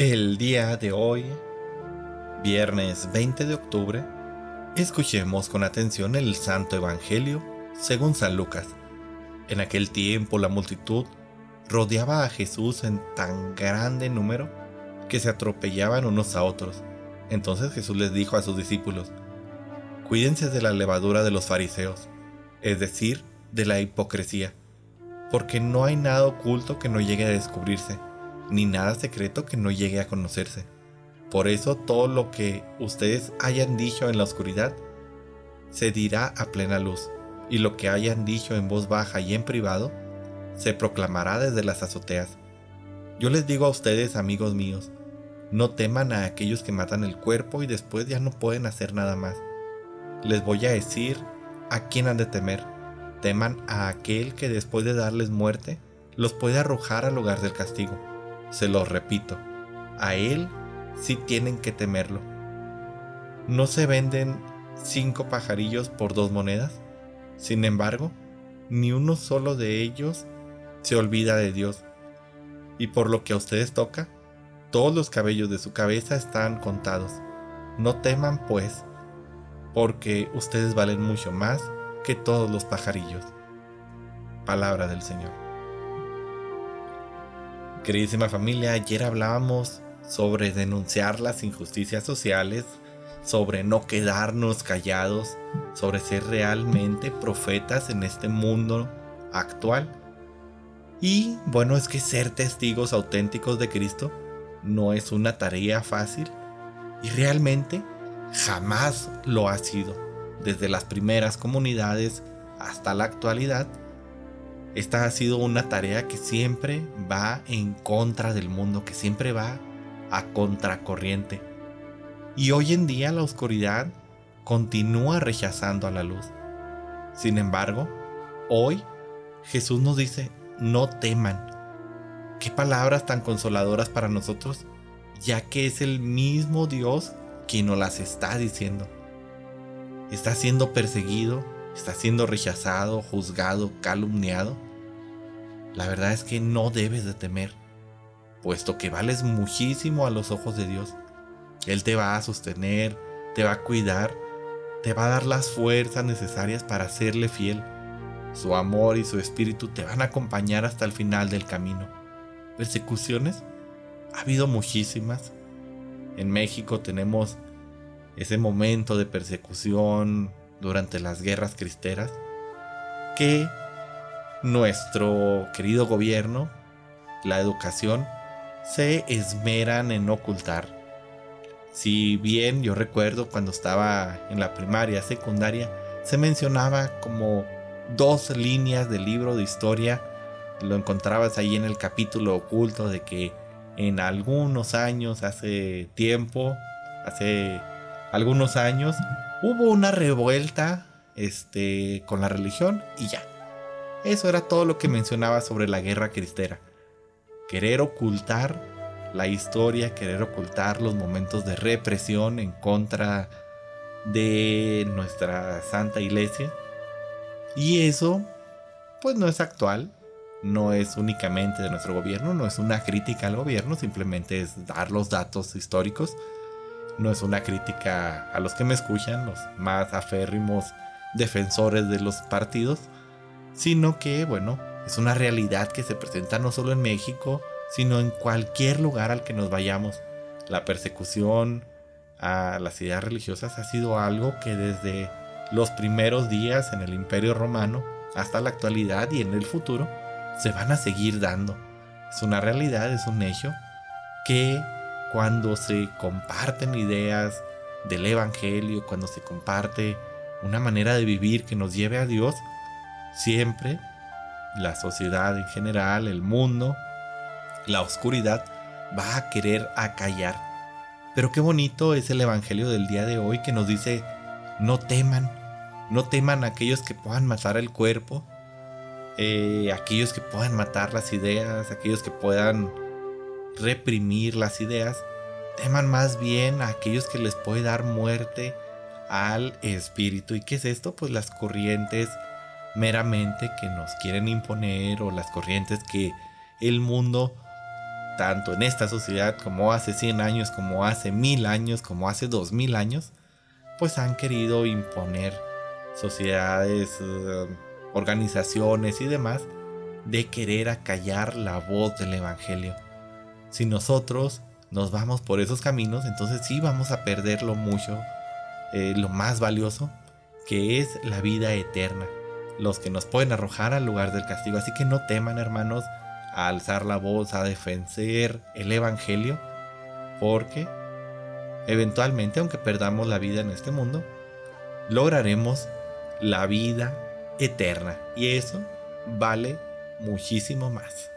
El día de hoy, viernes 20 de octubre, escuchemos con atención el Santo Evangelio según San Lucas. En aquel tiempo la multitud rodeaba a Jesús en tan grande número que se atropellaban unos a otros. Entonces Jesús les dijo a sus discípulos, Cuídense de la levadura de los fariseos, es decir, de la hipocresía, porque no hay nada oculto que no llegue a descubrirse ni nada secreto que no llegue a conocerse. Por eso todo lo que ustedes hayan dicho en la oscuridad se dirá a plena luz, y lo que hayan dicho en voz baja y en privado se proclamará desde las azoteas. Yo les digo a ustedes, amigos míos, no teman a aquellos que matan el cuerpo y después ya no pueden hacer nada más. Les voy a decir a quién han de temer. Teman a aquel que después de darles muerte los puede arrojar al lugar del castigo. Se lo repito, a él sí tienen que temerlo. ¿No se venden cinco pajarillos por dos monedas? Sin embargo, ni uno solo de ellos se olvida de Dios. Y por lo que a ustedes toca, todos los cabellos de su cabeza están contados. No teman, pues, porque ustedes valen mucho más que todos los pajarillos. Palabra del Señor. Queridísima familia, ayer hablábamos sobre denunciar las injusticias sociales, sobre no quedarnos callados, sobre ser realmente profetas en este mundo actual. Y bueno, es que ser testigos auténticos de Cristo no es una tarea fácil y realmente jamás lo ha sido. Desde las primeras comunidades hasta la actualidad, esta ha sido una tarea que siempre va en contra del mundo, que siempre va a contracorriente. Y hoy en día la oscuridad continúa rechazando a la luz. Sin embargo, hoy Jesús nos dice, no teman. Qué palabras tan consoladoras para nosotros, ya que es el mismo Dios quien nos las está diciendo. Está siendo perseguido, está siendo rechazado, juzgado, calumniado, la verdad es que no debes de temer, puesto que vales muchísimo a los ojos de Dios. Él te va a sostener, te va a cuidar, te va a dar las fuerzas necesarias para serle fiel. Su amor y su espíritu te van a acompañar hasta el final del camino. ¿Persecuciones? Ha habido muchísimas. En México tenemos ese momento de persecución durante las guerras cristeras, que nuestro querido gobierno, la educación, se esmeran en ocultar. Si bien yo recuerdo cuando estaba en la primaria, secundaria, se mencionaba como dos líneas del libro de historia, lo encontrabas ahí en el capítulo oculto de que en algunos años, hace tiempo, hace algunos años, hubo una revuelta este, con la religión y ya. Eso era todo lo que mencionaba sobre la guerra cristera. Querer ocultar la historia, querer ocultar los momentos de represión en contra de nuestra Santa Iglesia. Y eso, pues no es actual, no es únicamente de nuestro gobierno, no es una crítica al gobierno, simplemente es dar los datos históricos no es una crítica a los que me escuchan, los más aférrimos defensores de los partidos, sino que, bueno, es una realidad que se presenta no solo en México, sino en cualquier lugar al que nos vayamos. La persecución a las ideas religiosas ha sido algo que desde los primeros días en el Imperio Romano hasta la actualidad y en el futuro se van a seguir dando. Es una realidad, es un hecho que cuando se comparten ideas del Evangelio, cuando se comparte una manera de vivir que nos lleve a Dios, siempre la sociedad en general, el mundo, la oscuridad va a querer acallar. Pero qué bonito es el Evangelio del día de hoy que nos dice, no teman, no teman aquellos que puedan matar el cuerpo, eh, aquellos que puedan matar las ideas, aquellos que puedan reprimir las ideas, teman más bien a aquellos que les puede dar muerte al espíritu. ¿Y qué es esto? Pues las corrientes meramente que nos quieren imponer o las corrientes que el mundo tanto en esta sociedad como hace 100 años, como hace 1000 años, como hace 2000 años, pues han querido imponer sociedades, eh, organizaciones y demás de querer acallar la voz del Evangelio. Si nosotros nos vamos por esos caminos, entonces sí vamos a perder lo mucho, eh, lo más valioso, que es la vida eterna, los que nos pueden arrojar al lugar del castigo. Así que no teman, hermanos, a alzar la voz, a defender el Evangelio, porque eventualmente, aunque perdamos la vida en este mundo, lograremos la vida eterna. Y eso vale muchísimo más.